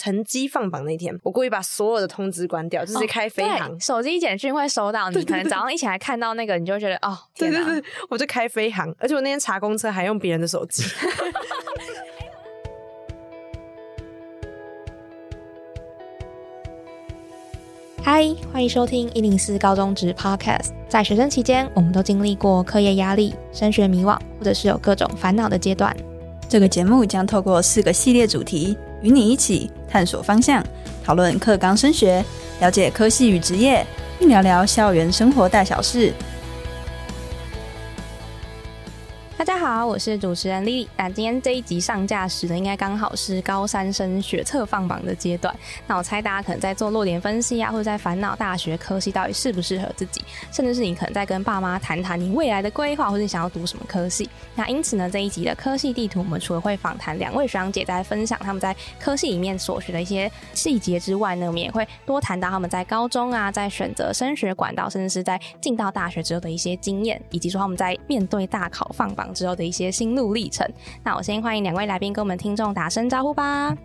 成绩放榜那天，我故意把所有的通知关掉，就是开飞航。手机简讯会收到，你可能早上一起来看到那个，你就觉得哦，对对对，我就开飞航，而且我那天查公车还用别人的手机。嗨，欢迎收听一零四高中职 Podcast。在学生期间，我们都经历过课业压力、升学迷惘，或者是有各种烦恼的阶段。这个节目将透过四个系列主题，与你一起探索方向，讨论课纲升学，了解科系与职业，并聊聊校园生活大小事。大家好，我是主持人 Lily。那今天这一集上架时呢，应该刚好是高三生学测放榜的阶段。那我猜大家可能在做落点分析啊，或者在烦恼大学科系到底适不适合自己，甚至是你可能在跟爸妈谈谈你未来的规划，或者你想要读什么科系。那因此呢，这一集的科系地图，我们除了会访谈两位学长姐在分享他们在科系里面所学的一些细节之外呢，我们也会多谈到他们在高中啊，在选择升学管道，甚至是在进到大学之后的一些经验，以及说他们在面对大考放榜。之后的一些心路历程。那我先欢迎两位来宾跟我们听众打声招呼吧。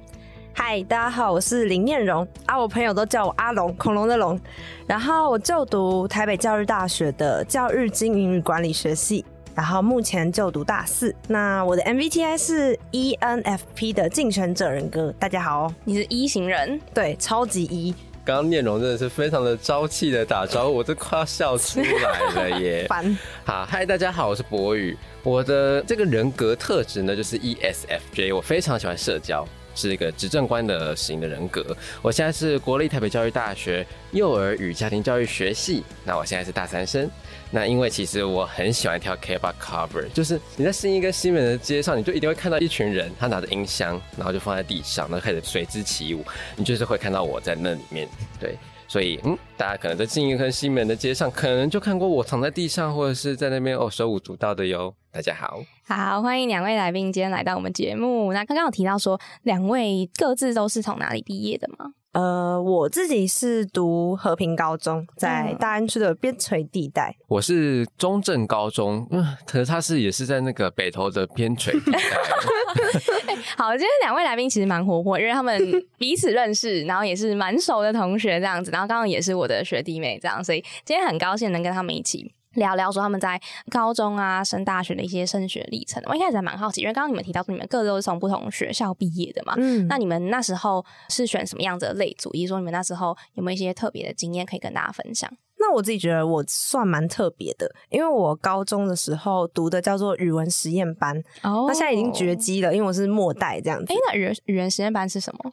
嗨，大家好，我是林念荣啊，我朋友都叫我阿龙，恐龙的龙。然后我就读台北教育大学的教育经营与管理学系，然后目前就读大四。那我的 MBTI 是 ENFP 的竞选者人格。大家好，你是 E 型人，对，超级 E。刚刚念容真的是非常的朝气的打招呼，我都快要笑出来了 耶！烦。好，嗨，大家好，我是博宇。我的这个人格特质呢，就是 ESFJ，我非常喜欢社交，是一个执政官的型的人格。我现在是国立台北教育大学幼儿与家庭教育学系，那我现在是大三生。那因为其实我很喜欢跳 K-pop cover，就是你在新一跟西门的街上，你就一定会看到一群人，他拿着音箱，然后就放在地上，然后开始随之起舞，你就是会看到我在那里面，对，所以嗯，大家可能在新一跟西门的街上，可能就看过我躺在地上，或者是在那边哦手舞足蹈的哟。大家好，好，欢迎两位来宾今天来到我们节目。那刚刚有提到说，两位各自都是从哪里毕业的吗？呃，我自己是读和平高中，在大安区的边陲地带。我是中正高中，嗯，可是他是也是在那个北投的边陲地带。好，今天两位来宾其实蛮活泼，因为他们 彼此认识，然后也是蛮熟的同学这样子，然后刚刚也是我的学弟妹这样，所以今天很高兴能跟他们一起。聊聊说他们在高中啊升大学的一些升学历程。我一开始还蛮好奇，因为刚刚你们提到说你们各自都是从不同学校毕业的嘛，嗯，那你们那时候是选什么样子的类组？以及说你们那时候有没有一些特别的经验可以跟大家分享？那我自己觉得我算蛮特别的，因为我高中的时候读的叫做语文实验班，哦，那现在已经绝迹了，因为我是末代这样子。哎，那语语文实验班是什么？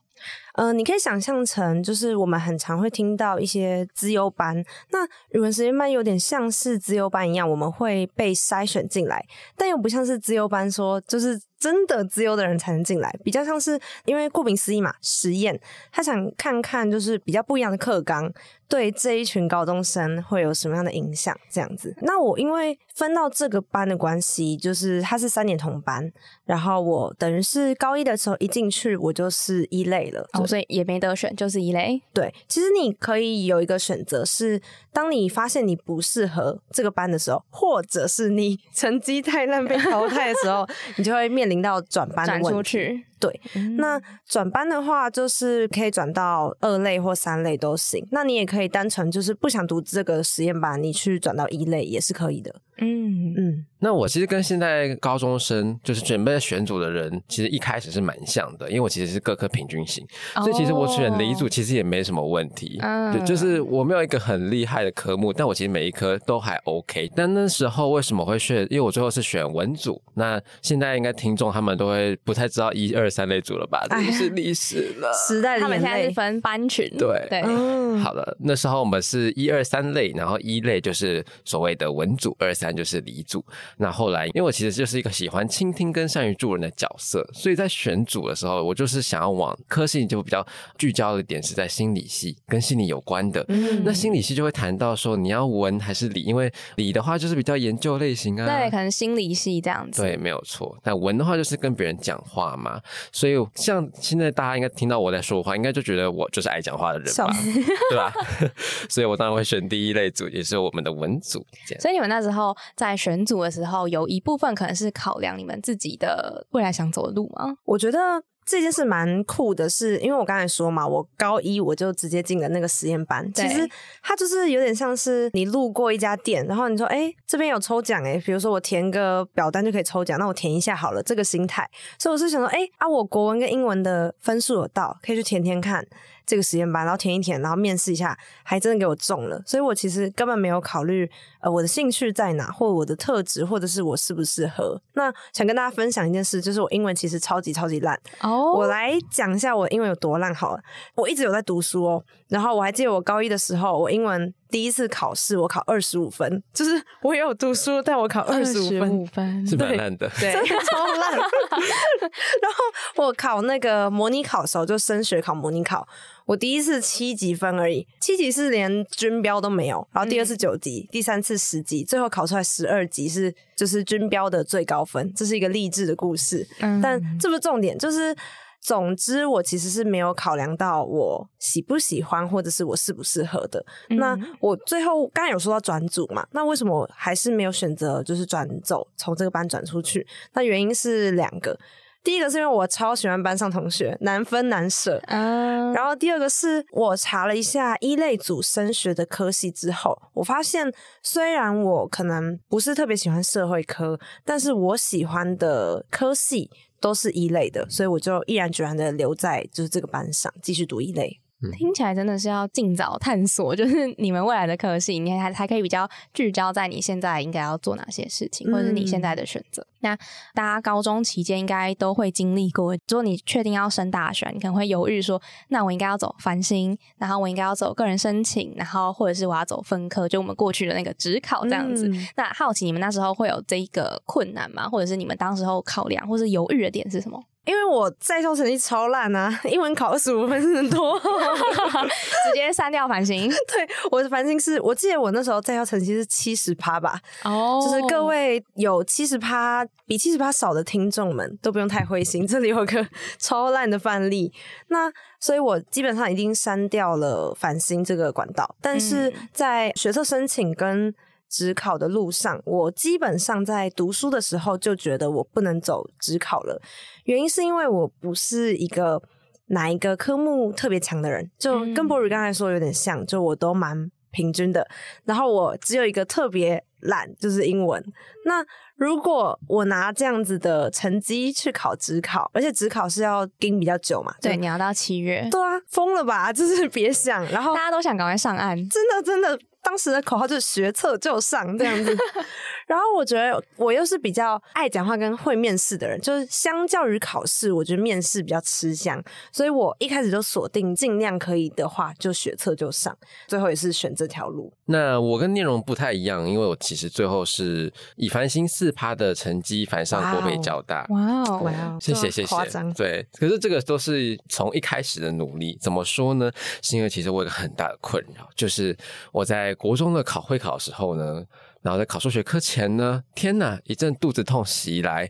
呃，你可以想象成，就是我们很常会听到一些资优班，那语文实验班有点像是资优班一样，我们会被筛选进来，但又不像是资优班说，就是真的资优的人才能进来，比较像是因为顾名思义嘛，实验，他想看看就是比较不一样的课纲对这一群高中生会有什么样的影响，这样子。那我因为分到这个班的关系，就是他是三年同班，然后我等于是高一的时候一进去，我就是一类了。所以也没得选，就是一类。对，其实你可以有一个选择，是当你发现你不适合这个班的时候，或者是你 成绩太烂被淘汰的时候，你就会面临到转班的问题。对，那转班的话，就是可以转到二类或三类都行。那你也可以单纯就是不想读这个实验班，你去转到一类也是可以的。嗯嗯。那我其实跟现在高中生就是准备选组的人，其实一开始是蛮像的，因为我其实是各科平均型，所以其实我选理组其实也没什么问题。嗯，就是我没有一个很厉害的科目，但我其实每一科都还 OK。但那时候为什么会选？因为我最后是选文组。那现在应该听众他们都会不太知道一二。三类组了吧，这是历史了。时代他们现在是分班群，对对。好了，那时候我们是一二三类，然后一类就是所谓的文组，二三就是理组。那后来，因为我其实就是一个喜欢倾听跟善于助人的角色，所以在选组的时候，我就是想要往科系就比较聚焦的点是在心理系，跟心理有关的。那心理系就会谈到说你要文还是理，因为理的话就是比较研究类型啊，对，可能心理系这样子。对，没有错。那文的话就是跟别人讲话嘛。所以，像现在大家应该听到我在说话，应该就觉得我就是爱讲话的人吧，对吧？所以我当然会选第一类组，也是我们的文组。所以你们那时候在选组的时候，有一部分可能是考量你们自己的未来想走的路吗？我觉得这件事蛮酷的是，因为我刚才说嘛，我高一我就直接进了那个实验班。其实它就是有点像是你路过一家店，然后你说：“哎，这边有抽奖哎，比如说我填个表单就可以抽奖，那我填一下好了。”这个心态，所以我是想说：“哎啊，我国文跟英文的分数有到，可以去填填看。”这个实验班，然后填一填，然后面试一下，还真的给我中了。所以我其实根本没有考虑呃我的兴趣在哪，或我的特质，或者是我适不适合。那想跟大家分享一件事，就是我英文其实超级超级烂。哦，我来讲一下我英文有多烂好了。我一直有在读书哦，然后我还记得我高一的时候，我英文。第一次考试我考二十五分，就是我也有读书，但我考二十五分，是蛮烂的，对，超烂。然后我考那个模拟考的时候，就升学考模拟考，我第一次七级分而已，七级是连军标都没有。然后第二次九级，第三次十级，最后考出来十二级是就是军标的最高分。这是一个励志的故事，但这不是重点，就是。总之，我其实是没有考量到我喜不喜欢，或者是我适不适合的。那我最后刚才有说到转组嘛？那为什么还是没有选择就是转走，从这个班转出去？那原因是两个，第一个是因为我超喜欢班上同学，难分难舍。嗯，然后第二个是我查了一下一类组升学的科系之后，我发现虽然我可能不是特别喜欢社会科，但是我喜欢的科系。都是一类的，所以我就毅然决然的留在就是这个班上继续读一类。听起来真的是要尽早探索，就是你们未来的科系，你还还可以比较聚焦在你现在应该要做哪些事情，或者是你现在的选择。那大家高中期间应该都会经历过，如果你确定要升大学，你可能会犹豫说，那我应该要走繁星，然后我应该要走个人申请，然后或者是我要走分科，就我们过去的那个职考这样子。那好奇你们那时候会有这一个困难吗？或者是你们当时候考量或是犹豫的点是什么？因为我在校成绩超烂啊，英文考二十五分是很多，直接删掉繁星。对，我的繁星是我记得我那时候在校成绩是七十趴吧。哦，就是各位有七十趴比七十趴少的听众们都不用太灰心，这里有个超烂的范例。那所以我基本上已经删掉了繁星这个管道，但是在学测申请跟。职考的路上，我基本上在读书的时候就觉得我不能走职考了。原因是因为我不是一个哪一个科目特别强的人，就跟博宇刚才说有点像，就我都蛮平均的。然后我只有一个特别懒，就是英文。那如果我拿这样子的成绩去考职考，而且职考是要盯比较久嘛？对，你要到七月。对啊，疯了吧？就是别想。然后大家都想赶快上岸，真的真的。当时的口号就是学测就上这样子，然后我觉得我又是比较爱讲话跟会面试的人，就是相较于考试，我觉得面试比较吃香，所以我一开始就锁定尽量可以的话就学测就上，最后也是选这条路。那我跟念容不太一样，因为我其实最后是以繁星四趴的成绩反上国北交大。哇哦，哇哦，谢谢谢谢，对，可是这个都是从一开始的努力，怎么说呢？是因为其实我有个很大的困扰，就是我在。国中的考会考的时候呢，然后在考数学课前呢，天哪，一阵肚子痛袭来，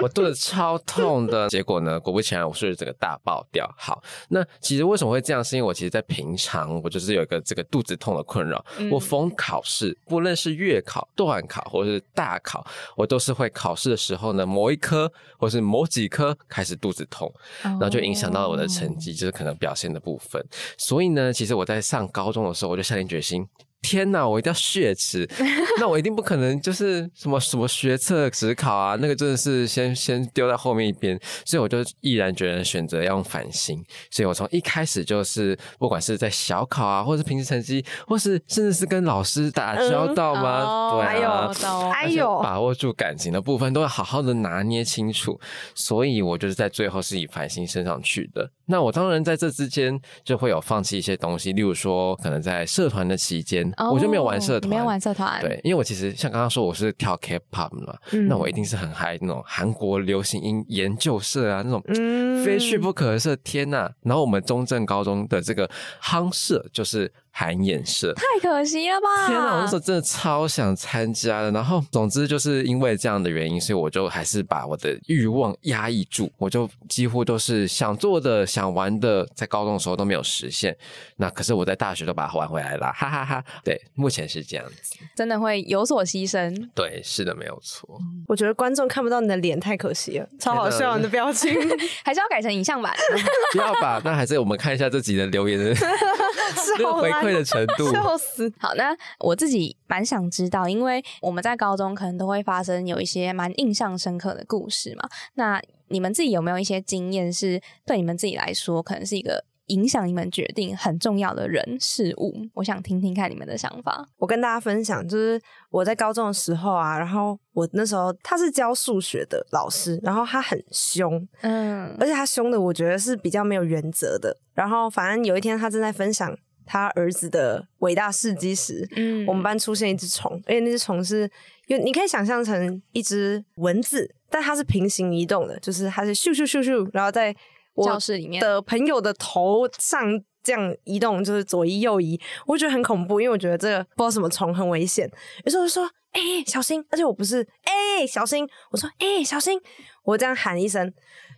我肚子超痛的。结果呢，果不其然，我数学整个大爆掉。好，那其实为什么会这样？是因为我其实，在平常我就是有一个这个肚子痛的困扰。我逢考试，不论是月考、段考或者是大考，我都是会考试的时候呢，某一科 或是某几科开始肚子痛，然后就影响到了我的成绩，就是可能表现的部分。所以呢，其实我在上高中的时候，我就下定决心。天呐，我一定要血池，那我一定不可能就是什么什么学测、职考啊，那个真的是先先丢在后面一边，所以我就毅然决然选择要用反星，所以我从一开始就是不管是在小考啊，或是平时成绩，或是甚至是跟老师打交道吗？对啊，还有把握住感情的部分，都要好好的拿捏清楚，所以我就是在最后是以反星升上去的。那我当然在这之间就会有放弃一些东西，例如说可能在社团的期间。我就没有玩社团，没有玩社团。对，因为我其实像刚刚说我是跳 K-pop 嘛，那我一定是很嗨那种韩国流行音研究社啊，那种非去不可的社。天呐！然后我们中正高中的这个夯社就是韩演社。太可惜了吧！天哪，我那时候真的超想参加的。然后，总之就是因为这样的原因，所以我就还是把我的欲望压抑住，我就几乎都是想做的、想玩的，在高中的时候都没有实现。那可是我在大学都把它玩回来了，哈哈哈对，目前是这样子。真的会有所牺牲。对，是的，没有错。我觉得观众看不到你的脸太可惜了，超好笑你的表情，还是要改成影像版。不要吧，那还是我们看一下这集的留言的这个回馈的程度。笑死！好，那我自己蛮想知道，因为我们在高中可能都会发生有一些蛮印象深刻的故事嘛。那你们自己有没有一些经验，是对你们自己来说，可能是一个影响你们决定很重要的人事物？我想听听看你们的想法。我跟大家分享，就是我在高中的时候啊，然后我那时候他是教数学的老师，然后他很凶，嗯而且他凶的我觉得是比较没有原则的。然后反正有一天他正在分享他儿子的伟大事迹时，嗯我们班出现一只虫，而且那只虫是，因为你可以想象成一只蚊子，但它是平行移动的，就是它是咻咻咻咻，然后在我教室里面的朋友的头上这样移动，就是左移右移，我觉得很恐怖，因为我觉得这个不知道什么虫很危险，有时候就说：“哎、小心！”而且我不是“哎、小心”，我说：“哎、小心！”我这样喊一声，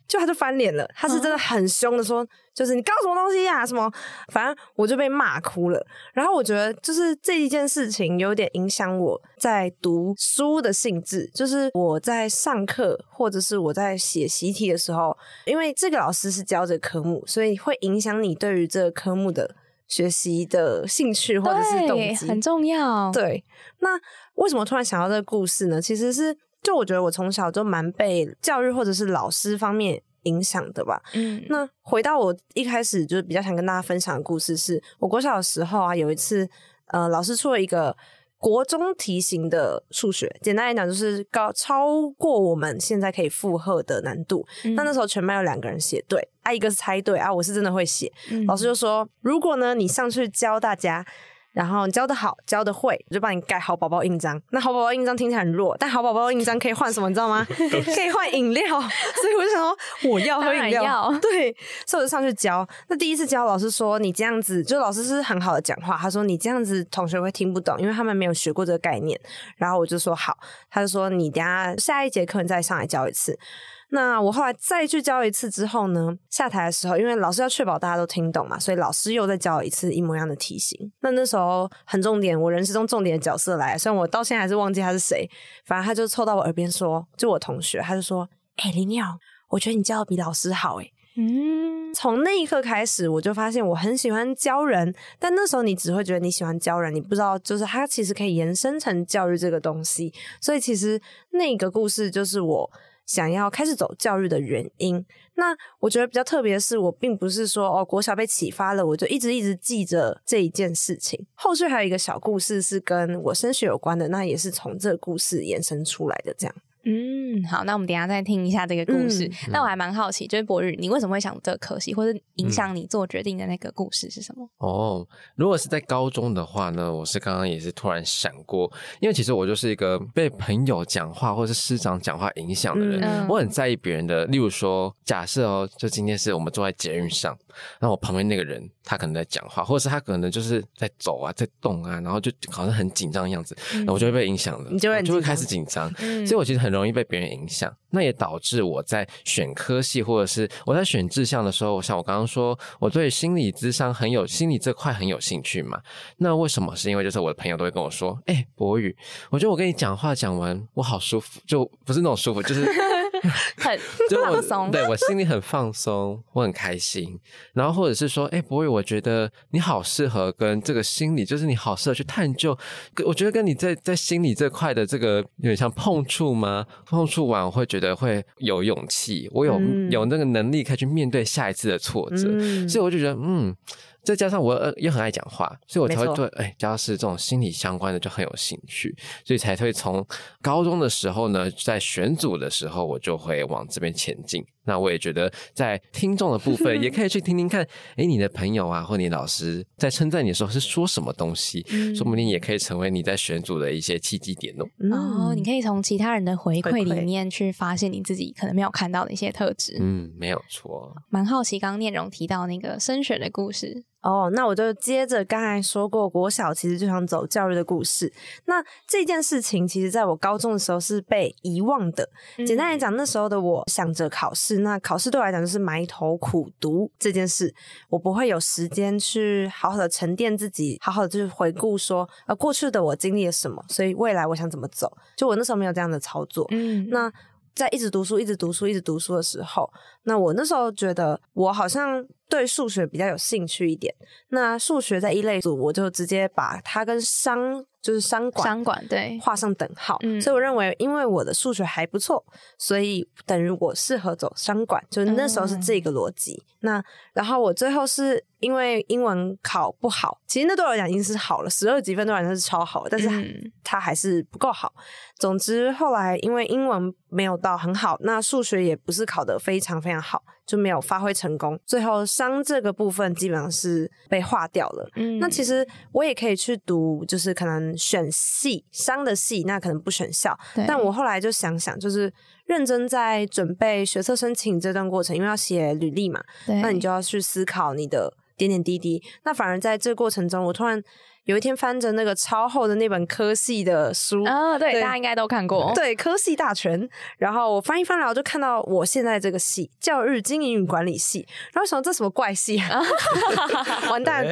就他就翻脸了，他是真的很凶的说，就是你搞什么东西呀、什么，反正我就被骂哭了。然后我觉得就是这一件事情有点影响我在读书的性质，就是我在上课或者是我在写习题的时候，因为这个老师是教这个科目，所以会影响你对于这个科目的学习的兴趣或者是动机，很重要。对，那为什么突然想到这个故事呢？其实是就我觉得我从小就蛮被教育或者是老师方面影响的吧。嗯，那回到我一开始就是比较想跟大家分享的故事是，我国小的时候啊，有一次呃，老师出了一个国中题型的数学，简单来讲就是高超过我们现在可以负荷的难度。嗯那那时候全班有两个人写对，啊，一个是猜对啊，我是真的会写。嗯老师就说，如果呢你上去教大家。然后你教的好，教的会，我就帮你盖好宝宝印章。那好宝宝印章听起来很弱，但好宝宝印章可以换什么？你知道吗？可以换饮料。所以我就想说，我要喝饮料。要对，所以我就上去教。那第一次教，老师说你这样子，就老师是很好的讲话，他说你这样子同学会听不懂，因为他们没有学过这个概念。然后我就说好，他就说你等下下一节课你再上来教一次。那我后来再去教一次之后呢，下台的时候，因为老师要确保大家都听懂嘛，所以老师又再教一次一模一样的题型。那那时候很重点，我人生中重点的角色来，虽然我到现在还是忘记他是谁，反正他就凑到我耳边说，就我同学，他就说：“哎、林耀，我觉得你教的比老师好、欸。”嗯，从那一刻开始，我就发现我很喜欢教人，但那时候你只会觉得你喜欢教人，你不知道就是它其实可以延伸成教育这个东西。所以其实那个故事就是我想要开始走教育的原因。那我觉得比较特别的是，我并不是说哦国小被启发了，我就一直一直记着这一件事情。后续还有一个小故事是跟我升学有关的，那也是从这个故事延伸出来的。这样，嗯，好，那我们等一下再听一下这个故事。嗯那我还蛮好奇，就是博日，你为什么会想这个科系，或者影响你做决定的那个故事是什么？哦，如果是在高中的话呢，我是刚刚也是突然闪过，因为其实我就是一个被朋友讲话或是师长讲话影响的人，嗯我很在意别人的。例如说，假设哦，就今天是我们坐在捷运上，那我旁边那个人他可能在讲话，或者是他可能就是在走啊，在动啊，然后就好像很紧张的样子，然后我就会被影响了，你就会就会开始紧张，嗯所以我其实很容易被别人影响。那也导致我在选科系或者是我在选志向的时候，像我刚刚说，我对心理智商很有心理这块很有兴趣嘛。那为什么？是因为就是我的朋友都会跟我说，哎、博宇，我觉得我跟你讲话讲完，我好舒服，就不是那种舒服，就是。很 放松，对我心里很放松，我很开心。然后或者是说，哎、博宇，我觉得你好适合跟这个心理，就是你好适合去探究。我觉得跟你在在心理这块的这个有点像碰触吗？碰触完，我会觉得会有勇气，我有、嗯有那个能力可以去面对下一次的挫折。嗯所以我就觉得，嗯。再加上我呃也很爱讲话，所以我才会对哎，只要是这种心理相关的就很有兴趣，所以才会从高中的时候呢，在选组的时候，我就会往这边前进。那我也觉得，在听众的部分，也可以去听听看，哎，你的朋友啊，或你老师在称赞你的时候是说什么东西，嗯说不定也可以成为你在选组的一些契机点哦。哦，你可以从其他人的回馈里面去发现你自己可能没有看到的一些特质。嗯，没有错。蛮好奇，刚刚念荣提到那个升学的故事，哦，那我就接着刚才说过，国小其实就想走教育的故事。那这件事情，其实在我高中的时候是被遗忘的。简单来讲，那时候的我想着考试，那考试对我来讲就是埋头苦读这件事，我不会有时间去好好的沉淀自己，好好的就是回顾说，呃，过去的我经历了什么，所以未来我想怎么走。就我那时候没有这样的操作。嗯，那在一直读书、一直读书、一直读书的时候，那我那时候觉得我好像对数学比较有兴趣一点。那数学在一类组，我就直接把它跟商就是商管商管对画上等号。嗯所以我认为，因为我的数学还不错，所以等于我适合走商管，就是那时候是这个逻辑。那然后我最后是因为英文考不好，其实那对我来讲已经是好了，十二级分对我来讲是超好，但是嗯它还是不够好。总之后来因为英文没有到很好，那数学也不是考得非常非常好，就没有发挥成功。最后商这个部分基本上是被划掉了。嗯那其实我也可以去读，就是可能选系商的系，那可能不选校。但我后来就想想，就是认真在准备学测申请这段过程，因为要写履历嘛，那你就要去思考你的点点滴滴。那反而在这个过程中，我突然有一天翻着那个超厚的那本科系的书，啊，对，对大家应该都看过，对科系大全，然后我翻一翻来，我就看到我现在这个系教育经营与管理系，然后想这什么怪系啊，完蛋，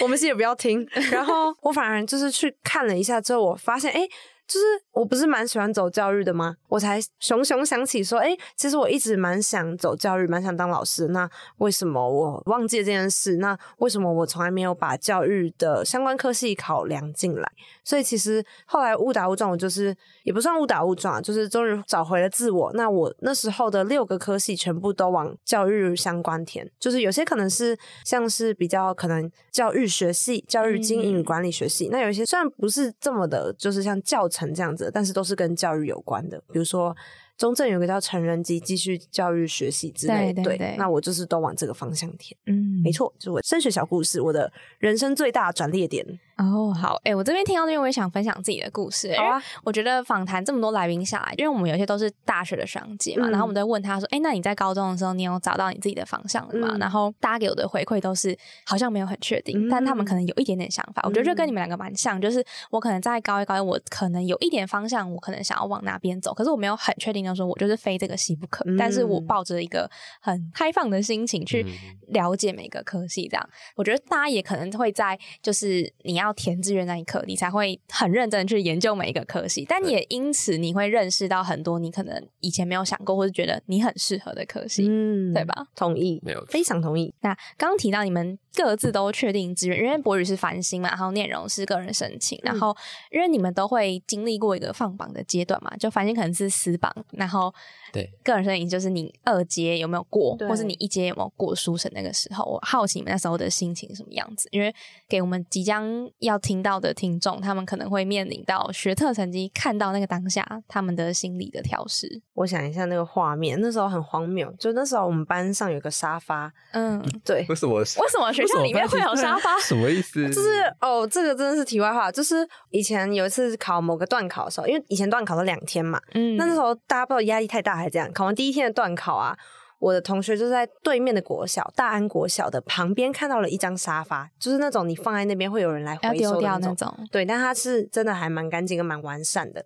我们系也不要听。然后我反而就是去看了一下之后，我发现哎。诶就是我不是蛮喜欢走教育的吗？我才熊熊想起说，哎、其实我一直蛮想走教育，蛮想当老师。那为什么我忘记了这件事？那为什么我从来没有把教育的相关科系考量进来？所以其实后来误打误撞，我就是也不算误打误撞啊，就是终于找回了自我。那我那时候的六个科系全部都往教育相关填，就是有些可能是像是比较可能教育学系、教育经营与管理学系，那有一些虽然不是这么的，就是像教程这样子，但是都是跟教育有关的，比如说。中正有个叫成人及继续教育学习之类的，对那我就是都往这个方向填。嗯，没错，就是我升学小故事，我的人生最大转捩点。哦，好，哎、我这边听到这边，我也想分享自己的故事、好啊我觉得访谈这么多来宾下来，因为我们有些都是大学的学长姐嘛，嗯然后我们都会问他说，哎、那你在高中的时候，你有找到你自己的方向了吗？嗯然后大家给我的回馈都是好像没有很确定，嗯但他们可能有一点点想法。我觉得就跟你们两个蛮像，就是我可能在高一高一，我可能有一点方向，我可能想要往哪边走，可是我没有很确定的说，我就是非这个系不可。嗯但是我抱着一个很开放的心情去嗯了解每个科系，这样我觉得大家也可能会在就是你要填志愿那一刻，你才会很认真地去研究每一个科系，但也因此你会认识到很多你可能以前没有想过，或是觉得你很适合的科系，嗯对吧？同意，没有非常同意。那刚刚提到你们各自都确定志愿，因为博宇是繁星嘛，然后念荣是个人申请，然后因为你们都会经历过一个放榜的阶段嘛，就繁星可能是私榜，然后对。个人申请就是你二阶有没有过，或是你一阶有没有过书审那个时候，我好奇你们那时候的心情是什么样子，因为给我们即将要听到的听众，他们可能会面临到学测成绩，看到那个当下他们的心理的调试，我想一下那个画面，那时候很荒谬。就那时候我们班上有个沙发，嗯，对，为什么？为为什么学校里面会有沙发？什么意思？就是哦，这个真的是题外话。就是以前有一次考某个段考的时候，因为以前段考了两天嘛，嗯那那时候大家不知道压力太大还是这样，考完第一天的段考啊。我的同学就在对面的国小大安国小的旁边看到了一张沙发，就是那种你放在那边会有人来回收掉那种。种。对，但它是真的还蛮干净跟蛮完善的。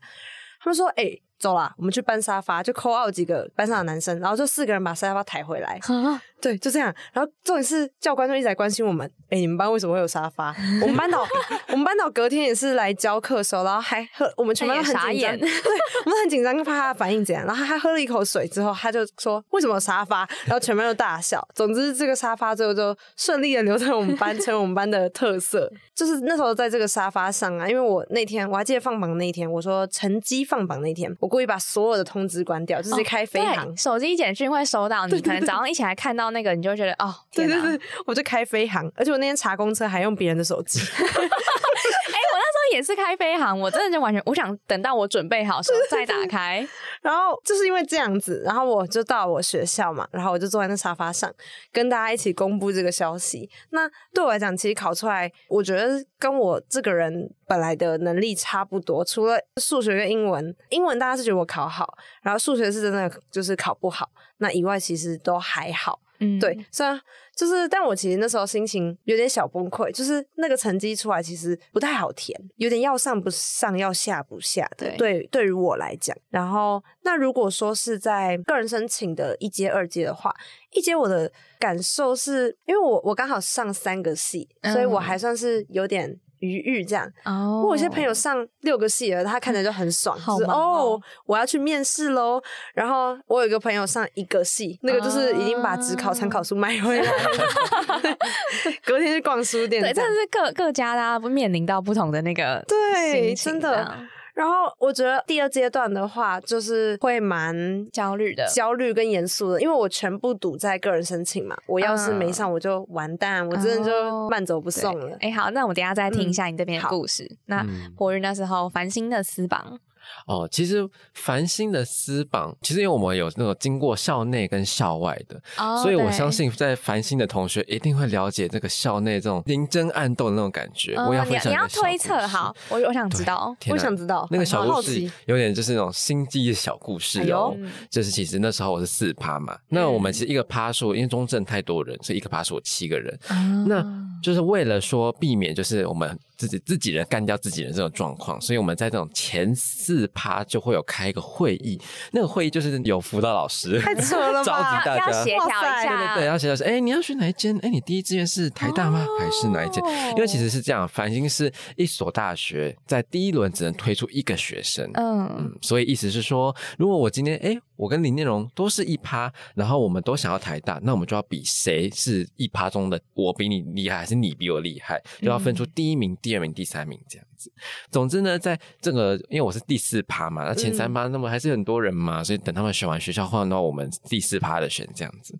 他们说：“哎、走啦，我们去搬沙发。”就扣 out 几个班上的男生，然后就四个人把沙发抬回来。啊，对，就这样。然后重点是教官就一直在关心我们，哎、你们班为什么会有沙发？我们班导，我们班导隔天也是来教课的时候，然后还喝，我们全班都很傻眼紧张，对，我们很紧张，怕他的反应怎样。然后他喝了一口水之后，他就说为什么有沙发？然后全班都大笑。总之，这个沙发最后就顺利的留在我们班，成为我们班的特色。就是那时候在这个沙发上啊，因为我那天我还记得放榜那一天，我说成绩放榜那天，我故意把所有的通知关掉，就是开飞航。对，手机简讯会收到，你可能早上一起来看到那个，你就觉得哦！对对对，我就开飞航，而且我那天查公车还用别人的手机。也是开飞航，我真的就完全，我想等到我准备好的时候再打开。然后就是因为这样子，然后我就到我学校嘛，然后我就坐在那沙发上，跟大家一起公布这个消息。那对我来讲，其实考出来，我觉得跟我这个人本来的能力差不多，除了数学跟英文，英文大家是觉得我考好，然后数学是真的就是考不好，那以外其实都还好。嗯对，虽然就是，但我其实那时候心情有点小崩溃，就是那个成绩出来其实不太好填，有点要上不上，要下不下的。对对，对于我来讲，然后那如果说是在个人申请的一阶、二阶的话，一阶我的感受是因为我我刚好上三个系，所以我嗯还算是有点。余裕这样，哦我有些朋友上六个系了，他看着就很爽，就是哦哦，我要去面试喽。然后我有一个朋友上一个系，那个就是已经把职考参考书买回来了，隔天去逛书店对，这样。但是各各家大家不面临到不同的那个对，真的。然后我觉得第二阶段的话，就是会蛮焦虑的，焦虑跟严肃的，因为我全部赌在个人申请嘛，我要是没上我就完蛋，我真的就慢走不送了。哎、好，那我们等一下再听一下你这边的故事。那嗯博宇那时候繁星的私榜，哦，其实繁星的私榜，其实因为我们有那种经过校内跟校外的，哦所以我相信在繁星的同学一定会了解这个校内这种明争暗斗的那种感觉。我也要哦你你要推测，故事好，我我想知道。我想知道那个小故事有点就是那种心机的小故事哦。就是其实那时候我是四趴嘛，那我们其实一个趴数，因为中正太多人，所以一个趴数有七个人。那就是为了说避免就是我们自己自己人干掉自己人这种状况，所以我们在这种前四趴就会有开一个会议，那个会议就是有辅导老师，太扯了 召吧集大家。要协调一下，对对对，要协调说，哎，你要选哪一间？哎，你第一志愿是台大吗？还是哪一间？因为其实是这样，繁星是一所大学，在第一轮只能推出一个学生。嗯嗯，所以意思是说，如果我今天哎，我跟林念荣都是一趴，然后我们都想要台大，那我们就要比谁是一趴中的我比你厉害，还是你比我厉害，就要分出第一名、第二名、第三名这样子。总之呢，在这个因为我是第四趴嘛，那前三趴那么还是很多人嘛，所以等他们选完学校换到我们第四趴的选这样子。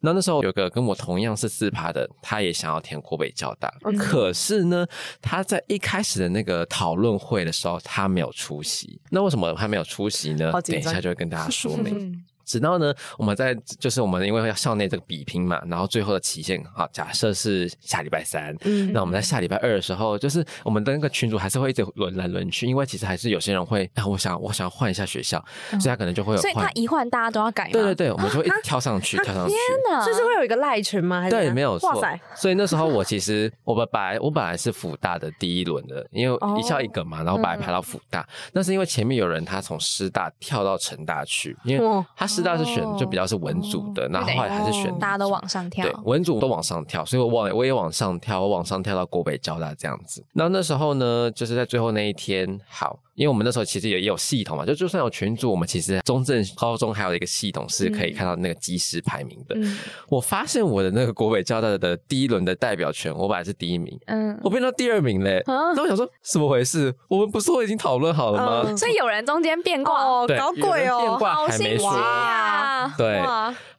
然后那时候有个跟我同样是四趴的，他也想要填国北交大，可是呢，他在一开始的那个讨论会的时候，他没有出席。那为什么他没有出席呢等一下就会跟大家说明。嗯直到呢，我们在就是我们因为要校内这个比拼嘛，然后最后的期限啊，假设是下礼拜三，嗯那我们在下礼拜二的时候，就是我们的那个群主还是会一直轮来轮去，因为其实还是有些人会啊，我想我想换一下学校，所以他可能就会有换所以他。一换大家都要改？对对对，我们就会一直跳上去，跳上去。天哪，就是会有一个赖群吗？还是怎对，没有错，。所以那时候我其实我们本来我本来是辅大的第一轮的，因为一校一个嘛，然后本来排到辅大，那是因为前面有人他从师大跳到成大去，因为哦他师大是选就比较是文组的，然后后来还是选大家都往上跳。对，文组都往上跳，所以我往我也往上跳，我往上跳到国北交大这样子。然后那时候呢，就是在最后那一天，好，因为我们那时候其实也也有系统嘛，就就算有群组，我们其实中正高中还有一个系统是可以看到那个即时排名的。嗯我发现我的那个国北交大的第一轮的代表权，我本来是第一名，嗯，我变到第二名嘞。啊那我想说，怎么回事？我们不是都已经讨论好了吗？嗯所以有人中间变卦，哦，搞鬼哦变哦！卦还没说。啊！对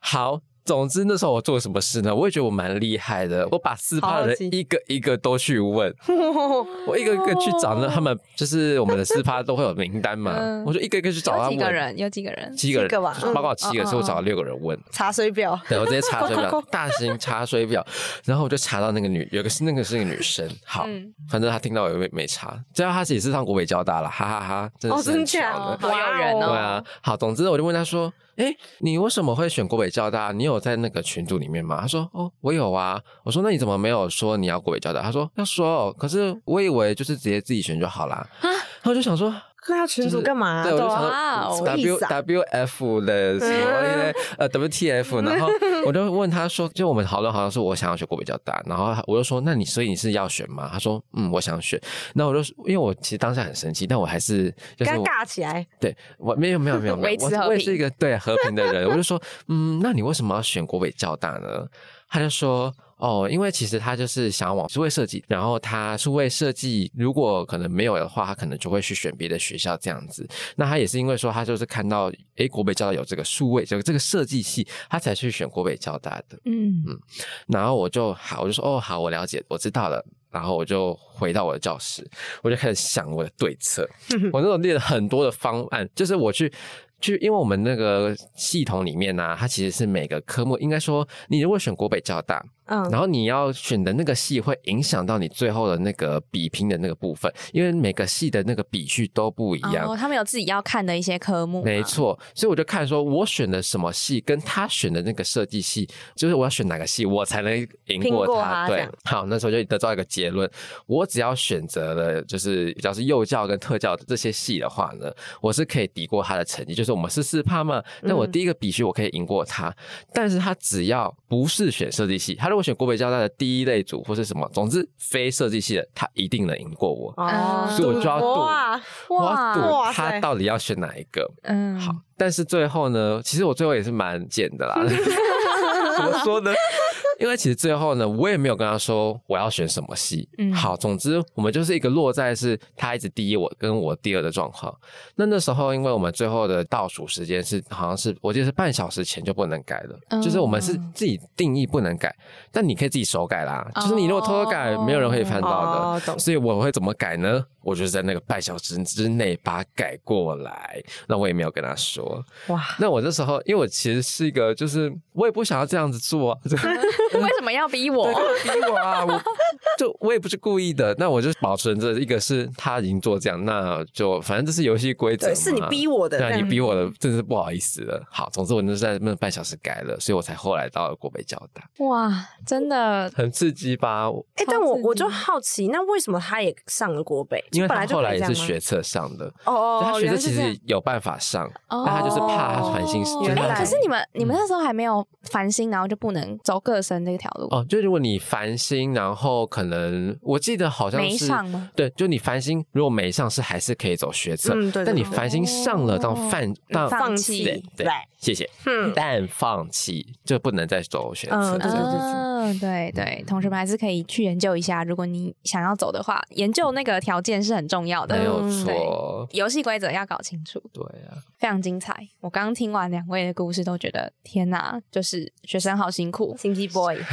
好，总之那时候我做了什么事呢？我也觉得我蛮厉害的，我把四趴的人一个一个都去问，我一个一个去找那，他们就是我们的四趴都会有名单嘛，嗯。我就一个一个去找他问。有几个？人？有几个人？七个人，吧。就是报告七个，嗯所以我找了六个人问。查水表，对，我直接查水表 大型查水表，然后我就查到那个女，有个是那个是个女生，好，嗯。反正她听到我也没没查，知道她也是上国北交大了，哈哈哈真的哦是很巧的。好有人哦。对啊，好，总之我就问她说：“哎、你为什么会选国北交大？你有在那个群组里面吗？”他说：“哦，我有啊。”我说：“那你怎么没有说你要国北交大？”他说：“要说哦，可是我以为就是直接自己选就好啦。”然后我就想说。那要群主干嘛？对，我就啊哇哦想说什么意 W 思啊 W F 的什么呃 W T F，然后我就问他说，就我们讨论好像是我想要选国北交大，然后我就说，那你所以你是要选吗？他说，嗯，我想选。那我就因为我其实当下很生气，但我还是就是我尬起来，对我没有没有没有没有，我我也是一个对和平的人，我就说，嗯，那你为什么要选国北交大呢？他就说。哦，因为其实他就是想往数位设计，然后他数位设计如果可能没有的话，他可能就会去选别的学校这样子。那他也是因为说他就是看到诶国北交大有这个数位这个这个设计系，他才去选国北交大的。嗯嗯然后我就好，我就说哦好，我了解，我知道了。然后我就回到我的教室，我就开始想我的对策。我那时候列了很多的方案，就是我去去，因为我们那个系统里面呢、它其实是每个科目，应该说你如果选国北交大，嗯，然后你要选的那个系会影响到你最后的那个比拼的那个部分，因为每个系的那个比序都不一样。哦，他们有自己要看的一些科目，没。错，所以我就看说，我选的什么系，跟他选的那个设计系，就是我要选哪个系，我才能赢拼过过他。对好，那时候就得到一个结论，我只要选择了就是比较是幼教跟特教的这些系的话呢，我是可以抵过他的成绩，就是我们是四趴嘛，那我嗯第一个比序我可以赢过他，但是他只要不是选设计系，他如果选国北交大的第一类组或是什么，总之非设计系的，他一定能赢过我。哦，所以我就要赌哇，我要赌他到底要选哪一个。嗯，好，但是最后呢，其实我最后也是蛮贱的啦。怎么说呢？因为其实最后呢，我也没有跟他说我要选什么系。嗯好，总之我们就是一个落在是他一直第一，我跟我第二的状况。那那时候，因为我们最后的倒数时间是好像是我记得是半小时前就不能改了，嗯就是我们是自己定义不能改，但你可以自己手改啦。就是你如果偷偷改，哦没有人可以翻到的。哦所以我会怎么改呢？我就是在那个半小时之内把它改过来。那我也没有跟他说。哇，那我那时候，因为我其实是一个，就是我也不想要这样子做、为什么要逼我？逼我啊！我 就我也不是故意的，那我就保存着一个是他已经做这样，那就反正这是游戏规则，对，是你逼我的，对啊，你逼我的，真是不好意思了。好，总之我就是在那半小时改了，所以我才后来到了国北交大，哇，真的很刺激吧？哎、但我我就好奇，那为什么他也上了国北？因为本来就后来也是学测上的，哦哦学测其实有办法上，哦但他就是怕他繁星，就是他原来可是你们你们那时候还没有烦心，然后就不能走各生这条路，哦，就如果你繁星，然后可能我记得好像没是上吗？对，就你繁星如果没上是还是可以走学测，嗯对对但你对。繁星上了当哦。泛当放弃对对对，谢谢，嗯。但放弃就不能再走学测，嗯对对对嗯，对对，同学们还是可以去研究一下，如果你想要走的话，研究那个条件是很重要的，没有嗯错，游戏规则要搞清楚，对啊，非常精彩。我刚刚听完两位的故事，都觉得天哪，就是学生好辛苦。心机 boy，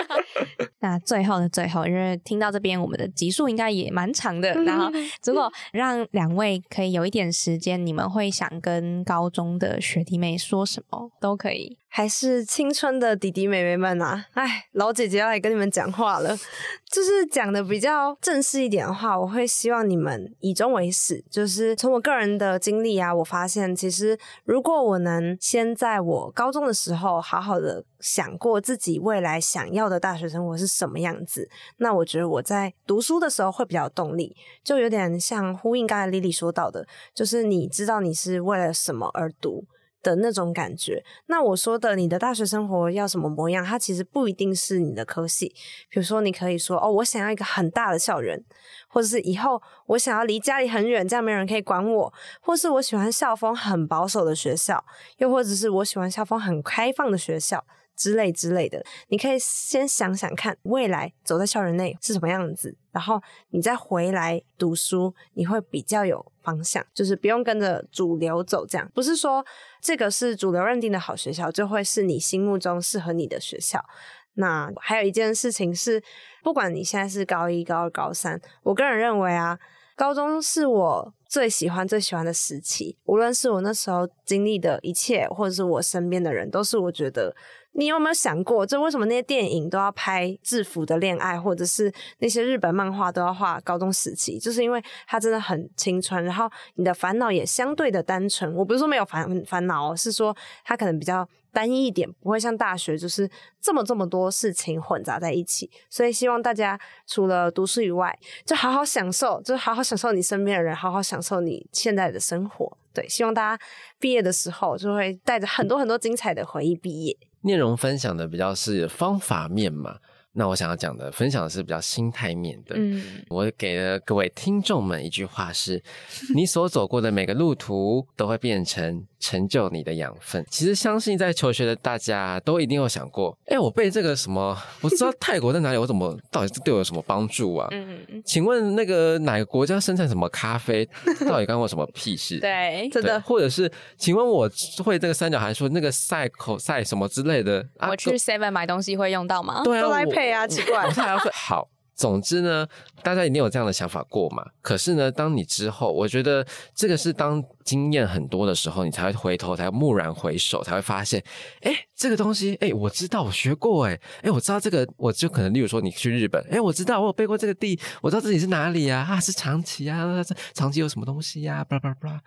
那最后的最后，因为听到这边，我们的集数应该也蛮长的。然后，如果让两位可以有一点时间，你们会想跟高中的学弟妹说什么，都可以。还是青春的弟弟妹妹们啊！哎，老姐姐要来跟你们讲话了，就是讲的比较正式一点的话，我会希望你们以终为始。就是从我个人的经历啊，我发现其实如果我能先在我高中的时候好好的想过自己未来想要的大学生活是什么样子，那我觉得我在读书的时候会比较动力，就有点像呼应刚才 Lily 说到的，就是你知道你是为了什么而读。的那种感觉。那我说的你的大学生活要什么模样，它其实不一定是你的科系。比如说，你可以说哦，我想要一个很大的校园，或者是以后我想要离家里很远，这样没有人可以管我，或是我喜欢校风很保守的学校，又或者是我喜欢校风很开放的学校。之类之类的，你可以先想想看，未来走在校园内是什么样子，然后你再回来读书，你会比较有方向，就是不用跟着主流走，这样不是说这个是主流认定的好学校，就会是你心目中适合你的学校。那还有一件事情是，不管你现在是高一、高二、高三，我个人认为啊，高中是我最喜欢、最喜欢的时期。无论是我那时候经历的一切，或者是我身边的人，都是我觉得。你有没有想过，就为什么那些电影都要拍制服的恋爱，或者是那些日本漫画都要画高中时期？就是因为它真的很青春，然后你的烦恼也相对的单纯。我不是说没有烦烦恼，是说它可能比较单一一点，不会像大学就是这么这么多事情混杂在一起。所以希望大家除了读书以外，就好好享受，就好好享受你身边的人，好好享受你现在的生活。对，希望大家毕业的时候就会带着很多很多精彩的回忆毕业。内容分享的比较是方法面嘛，那我想要讲的分享的是比较心态面的。嗯，我给了各位听众们一句话是：你所走过的每个路途都会变成成就你的养分。其实相信在求学的大家都一定有想过，哎，我背这个什么，我知道泰国在哪里，我怎么到底对我有什么帮助啊？嗯，请问那个哪个国家生产什么咖啡，到底干我什么屁事？对，对真的，或者是请问我会这个三角函数那个赛口赛什么之类的啊？我去 Seven 买东西会用到吗？对啊，配啊，奇怪 好。总之呢，大家一定有这样的想法过嘛？可是呢，当你之后，我觉得这个是当经验很多的时候，你才会回头，才蓦然回首，才会发现，哎，这个东西，哎，我知道，我学过，哎，哎，我知道这个，我就可能，例如说你去日本，哎，我知道，我有背过这个地，我知道自己是哪里啊，啊，是长崎啊，长崎有什么东西呀，巴拉巴拉巴拉。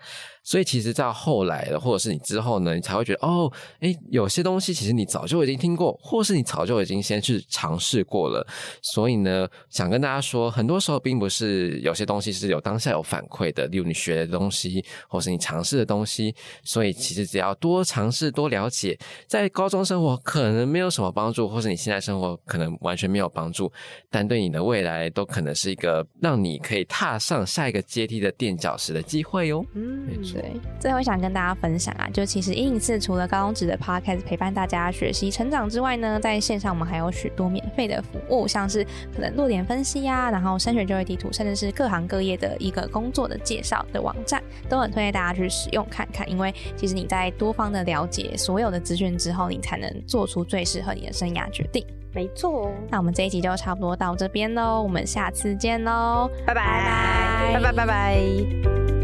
所以其实到后来的，或者是你之后呢，你才会觉得，哦，哎，有些东西其实你早就已经听过，或是你早就已经先去尝试过了。所以呢，想跟大家说，很多时候并不是有些东西是有当下有反馈的，例如你学的东西，或是你尝试的东西。所以其实只要多尝试、多了解，在高中生活可能没有什么帮助，或是你现在生活可能完全没有帮助，但对你的未来都可能是一个让你可以踏上下一个阶梯的垫脚石的机会哦。嗯，没错。对，最后想跟大家分享啊，就其实英影四除了高中职的 podcast 陪伴大家学习成长之外呢，在线上我们还有许多免费的服务，像是可能落点分析呀，然后升学就业地图，甚至是各行各业的一个工作的介绍的网站，都很推荐大家去使用看看。因为其实你在多方的了解所有的资讯之后，你才能做出最适合你的生涯决定。没错，那我们这一集就差不多到这边喽，我们下次见喽，拜拜拜拜拜拜拜。